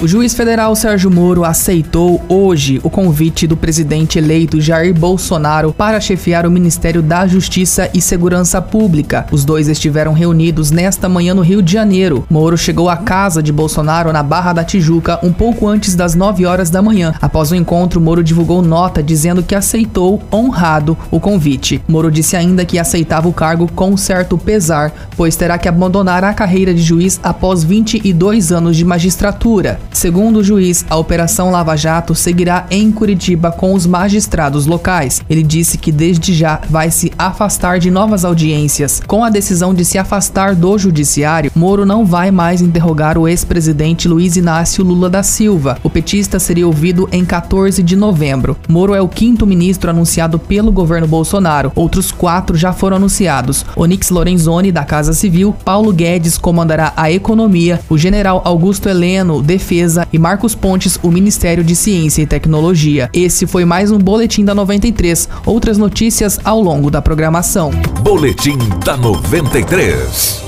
O juiz federal Sérgio Moro aceitou hoje o convite do presidente eleito Jair Bolsonaro para chefiar o Ministério da Justiça e Segurança Pública. Os dois estiveram reunidos nesta manhã no Rio de Janeiro. Moro chegou à casa de Bolsonaro na Barra da Tijuca um pouco antes das 9 horas da manhã. Após o encontro, Moro divulgou nota dizendo que aceitou honrado o convite. Moro disse ainda que aceitava o cargo com certo pesar, pois terá que abandonar a carreira de juiz após 22 anos de magistratura. Segundo o juiz, a Operação Lava Jato seguirá em Curitiba com os magistrados locais. Ele disse que desde já vai se afastar de novas audiências. Com a decisão de se afastar do judiciário, Moro não vai mais interrogar o ex-presidente Luiz Inácio Lula da Silva. O petista seria ouvido em 14 de novembro. Moro é o quinto ministro anunciado pelo governo Bolsonaro. Outros quatro já foram anunciados: Onyx Lorenzoni, da Casa Civil, Paulo Guedes comandará a Economia, o general Augusto Heleno, Defesa E Marcos Pontes, o Ministério de Ciência e Tecnologia. Esse foi mais um Boletim da 93. Outras notícias ao longo da programação. Boletim da 93.